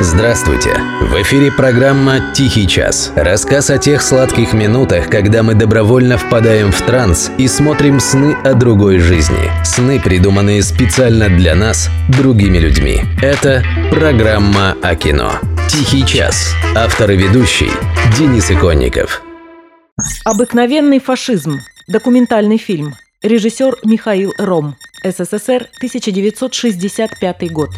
Здравствуйте! В эфире программа «Тихий час». Рассказ о тех сладких минутах, когда мы добровольно впадаем в транс и смотрим сны о другой жизни. Сны, придуманные специально для нас, другими людьми. Это программа о кино. «Тихий час». Автор и ведущий Денис Иконников. Обыкновенный фашизм. Документальный фильм. Режиссер Михаил Ром. СССР, 1965 год.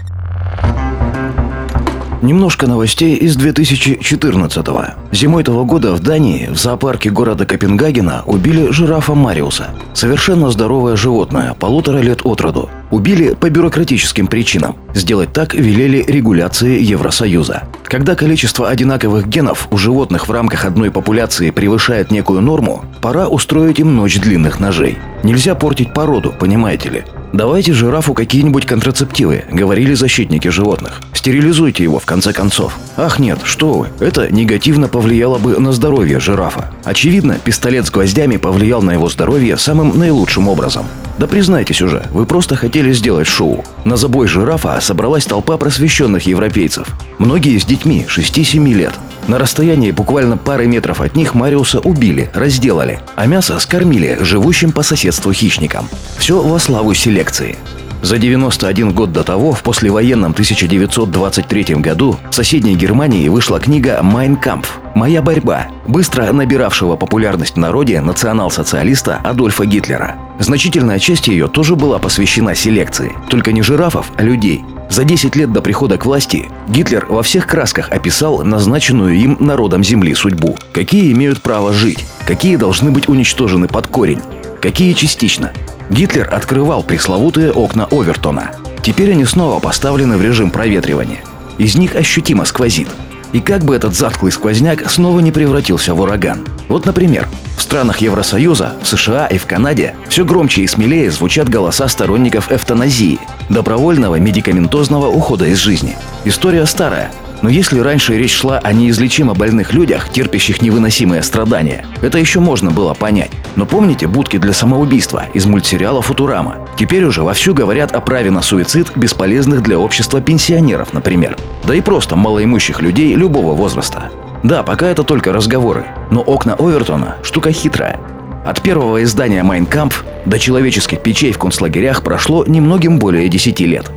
Немножко новостей из 2014-го. Зимой того года в Дании, в зоопарке города Копенгагена, убили жирафа Мариуса. Совершенно здоровое животное, полутора лет от роду. Убили по бюрократическим причинам. Сделать так велели регуляции Евросоюза. Когда количество одинаковых генов у животных в рамках одной популяции превышает некую норму, пора устроить им ночь длинных ножей. Нельзя портить породу, понимаете ли. «Давайте жирафу какие-нибудь контрацептивы», — говорили защитники животных. «Стерилизуйте его, в конце концов». Ах нет, что вы, это негативно повлияло бы на здоровье жирафа. Очевидно, пистолет с гвоздями повлиял на его здоровье самым наилучшим образом. Да признайтесь уже, вы просто хотели сделать шоу. На забой жирафа собралась толпа просвещенных европейцев. Многие с детьми, 6-7 лет. На расстоянии буквально пары метров от них Мариуса убили, разделали, а мясо скормили живущим по соседству хищникам. Все во славу селекции. За 91 год до того, в послевоенном 1923 году, в соседней Германии вышла книга «Майн Кампф» «Моя борьба», быстро набиравшего популярность в народе национал-социалиста Адольфа Гитлера. Значительная часть ее тоже была посвящена селекции, только не жирафов, а людей. За 10 лет до прихода к власти Гитлер во всех красках описал назначенную им народом Земли судьбу. Какие имеют право жить, какие должны быть уничтожены под корень, какие частично. Гитлер открывал пресловутые окна Овертона. Теперь они снова поставлены в режим проветривания. Из них ощутимо сквозит. И как бы этот затхлый сквозняк снова не превратился в ураган. Вот, например, в странах Евросоюза, в США и в Канаде все громче и смелее звучат голоса сторонников эвтаназии, добровольного медикаментозного ухода из жизни. История старая, но если раньше речь шла о неизлечимо больных людях, терпящих невыносимые страдания, это еще можно было понять. Но помните будки для самоубийства из мультсериала «Футурама»? Теперь уже вовсю говорят о праве на суицид бесполезных для общества пенсионеров, например. Да и просто малоимущих людей любого возраста. Да, пока это только разговоры, но окна Овертона – штука хитрая. От первого издания «Майнкамп» до человеческих печей в концлагерях прошло немногим более 10 лет.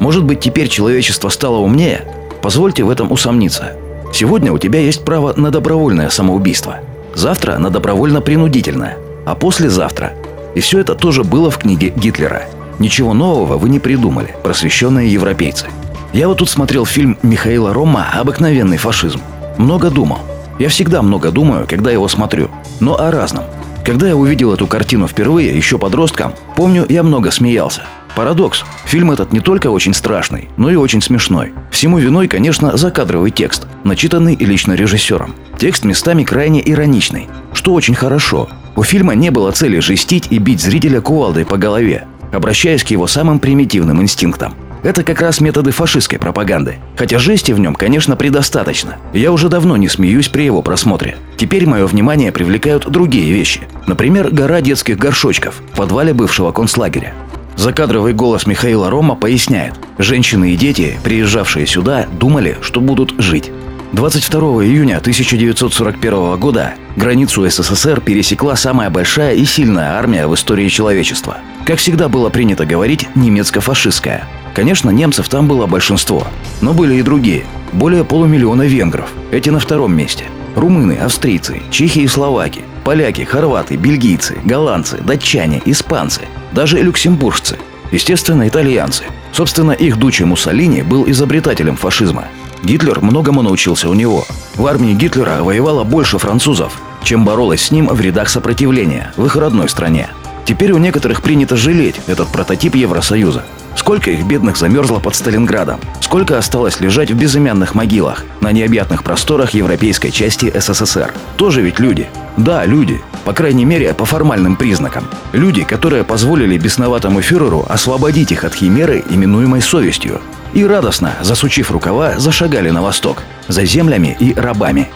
Может быть, теперь человечество стало умнее? Позвольте в этом усомниться. Сегодня у тебя есть право на добровольное самоубийство. Завтра на добровольно-принудительное. А послезавтра. И все это тоже было в книге Гитлера. Ничего нового вы не придумали, просвещенные европейцы. Я вот тут смотрел фильм Михаила Рома «Обыкновенный фашизм». Много думал. Я всегда много думаю, когда его смотрю. Но о разном. Когда я увидел эту картину впервые, еще подростком, помню, я много смеялся. Парадокс. Фильм этот не только очень страшный, но и очень смешной. Всему виной, конечно, закадровый текст, начитанный лично режиссером. Текст местами крайне ироничный, что очень хорошо. У фильма не было цели жестить и бить зрителя кувалдой по голове, обращаясь к его самым примитивным инстинктам. Это как раз методы фашистской пропаганды. Хотя жести в нем, конечно, предостаточно. Я уже давно не смеюсь при его просмотре. Теперь мое внимание привлекают другие вещи. Например, гора детских горшочков в подвале бывшего концлагеря. Закадровый голос Михаила Рома поясняет, женщины и дети, приезжавшие сюда, думали, что будут жить. 22 июня 1941 года границу СССР пересекла самая большая и сильная армия в истории человечества. Как всегда было принято говорить, немецко-фашистская. Конечно, немцев там было большинство, но были и другие. Более полумиллиона венгров. Эти на втором месте. Румыны, австрийцы, чехи и словаки, поляки, хорваты, бельгийцы, голландцы, датчане, испанцы, даже люксембуржцы. Естественно, итальянцы. Собственно, их дуче Муссолини был изобретателем фашизма. Гитлер многому научился у него. В армии Гитлера воевало больше французов, чем боролось с ним в рядах сопротивления в их родной стране. Теперь у некоторых принято жалеть этот прототип Евросоюза. Сколько их бедных замерзло под Сталинградом? Сколько осталось лежать в безымянных могилах на необъятных просторах европейской части СССР? Тоже ведь люди. Да, люди. По крайней мере, по формальным признакам. Люди, которые позволили бесноватому фюреру освободить их от химеры, именуемой совестью. И радостно, засучив рукава, зашагали на восток. За землями и рабами.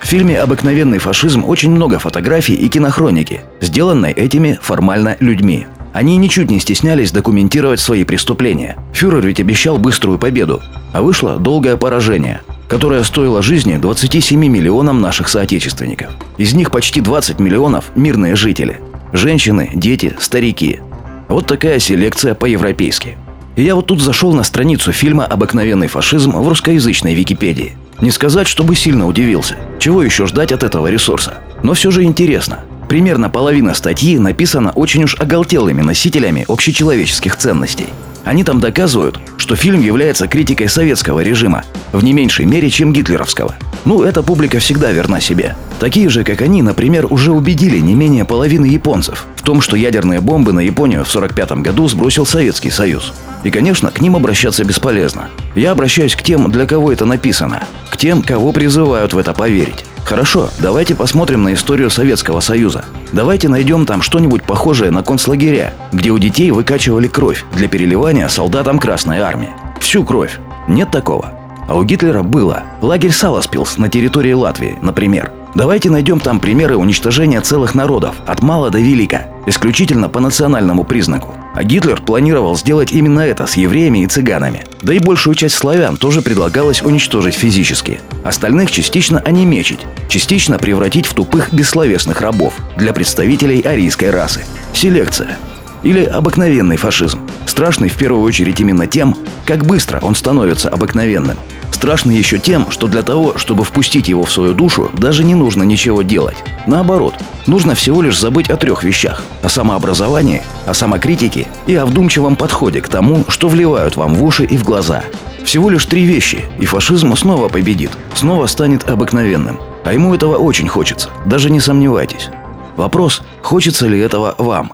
В фильме «Обыкновенный фашизм» очень много фотографий и кинохроники, сделанной этими формально людьми. Они ничуть не стеснялись документировать свои преступления. Фюрер ведь обещал быструю победу. А вышло долгое поражение, которое стоило жизни 27 миллионам наших соотечественников. Из них почти 20 миллионов – мирные жители. Женщины, дети, старики. Вот такая селекция по-европейски. И я вот тут зашел на страницу фильма «Обыкновенный фашизм» в русскоязычной Википедии. Не сказать, чтобы сильно удивился. Чего еще ждать от этого ресурса? Но все же интересно. Примерно половина статьи написана очень уж оголтелыми носителями общечеловеческих ценностей. Они там доказывают, что фильм является критикой советского режима, в не меньшей мере, чем гитлеровского. Ну, эта публика всегда верна себе. Такие же, как они, например, уже убедили не менее половины японцев в том, что ядерные бомбы на Японию в 1945 году сбросил Советский Союз. И, конечно, к ним обращаться бесполезно. Я обращаюсь к тем, для кого это написано, к тем, кого призывают в это поверить. Хорошо, давайте посмотрим на историю Советского Союза. Давайте найдем там что-нибудь похожее на концлагеря, где у детей выкачивали кровь для переливания солдатам Красной Армии. Всю кровь. Нет такого. А у Гитлера было. Лагерь Саласпилс на территории Латвии, например. Давайте найдем там примеры уничтожения целых народов, от мала до велика, исключительно по национальному признаку. А Гитлер планировал сделать именно это с евреями и цыганами. Да и большую часть славян тоже предлагалось уничтожить физически. Остальных частично онемечить, частично превратить в тупых бессловесных рабов для представителей арийской расы. Селекция. Или обыкновенный фашизм. Страшный в первую очередь именно тем, как быстро он становится обыкновенным. Страшно еще тем, что для того, чтобы впустить его в свою душу, даже не нужно ничего делать. Наоборот, нужно всего лишь забыть о трех вещах. О самообразовании, о самокритике и о вдумчивом подходе к тому, что вливают вам в уши и в глаза. Всего лишь три вещи, и фашизм снова победит, снова станет обыкновенным. А ему этого очень хочется, даже не сомневайтесь. Вопрос, хочется ли этого вам?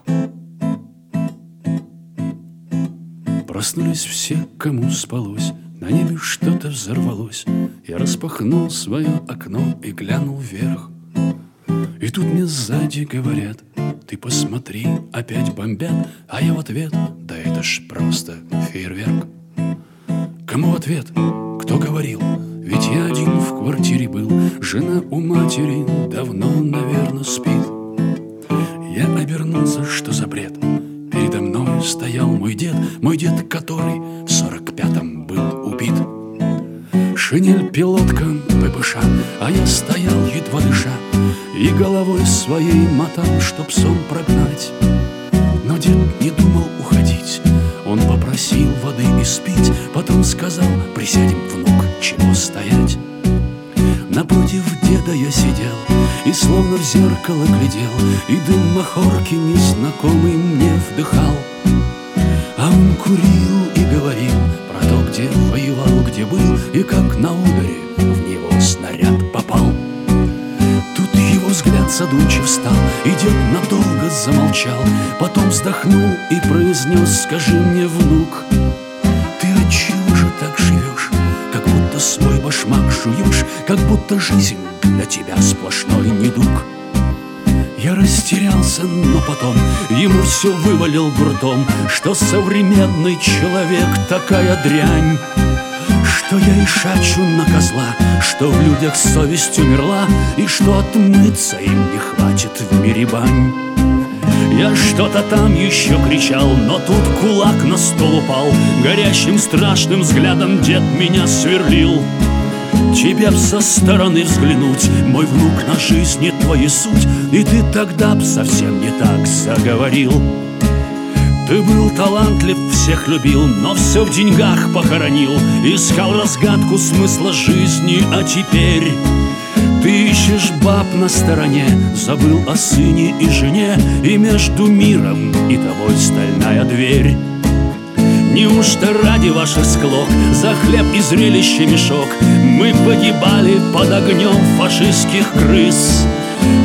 Проснулись все, кому спалось на небе что-то взорвалось. Я распахнул свое окно и глянул вверх. И тут мне сзади говорят Ты посмотри, опять бомбят А я в ответ Да это ж просто фейерверк Кому ответ? Кто говорил? Ведь я один в квартире был. Жена у матери давно, наверное, спит. Я обернулся, что за бред? Передо мной стоял мой дед. Мой дед, который своей мотал, чтоб сон прогнать. Но дед не думал уходить. Он попросил воды и спить Потом сказал, присядем, внук, чего стоять? Напротив деда я сидел И словно в зеркало глядел И дым махорки незнакомый мне вдыхал. А он курил и говорил где воевал, где был И как на ударе в него снаряд задумчив стал И дед надолго замолчал Потом вздохнул и произнес Скажи мне, внук, ты отчего же так живешь? Как будто свой башмак жуешь Как будто жизнь для тебя сплошной недуг я растерялся, но потом ему все вывалил грудом, Что современный человек такая дрянь, Что я и шачу на козла, что в людях совесть умерла, И что отмыться им не хватит в мире бань. Я что-то там еще кричал, но тут кулак на стол упал, Горящим страшным взглядом дед меня сверлил. Тебе б со стороны взглянуть, мой внук, на жизни твоей суть И ты тогда б совсем не так заговорил Ты был талантлив, всех любил, но все в деньгах похоронил. Искал разгадку смысла жизни, а теперь ты ищешь баб на стороне, забыл о сыне и жене, И между миром и тобой стальная дверь. Неужто ради ваших склок За хлеб и зрелище мешок Мы погибали под огнем фашистских крыс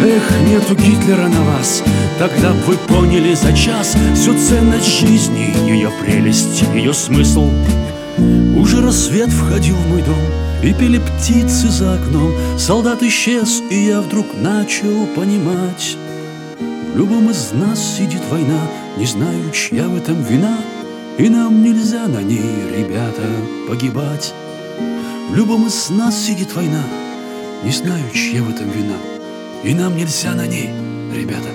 Эх, нету Гитлера на вас Тогда б вы поняли за час Всю ценность жизни, ее прелесть, ее смысл Уже рассвет входил в мой дом И пели птицы за окном Солдат исчез, и я вдруг начал понимать В любом из нас сидит война Не знаю, чья в этом вина — и нам нельзя на ней, ребята, погибать. В любом из нас сидит война, не знаю, чья в этом вина. И нам нельзя на ней, ребята,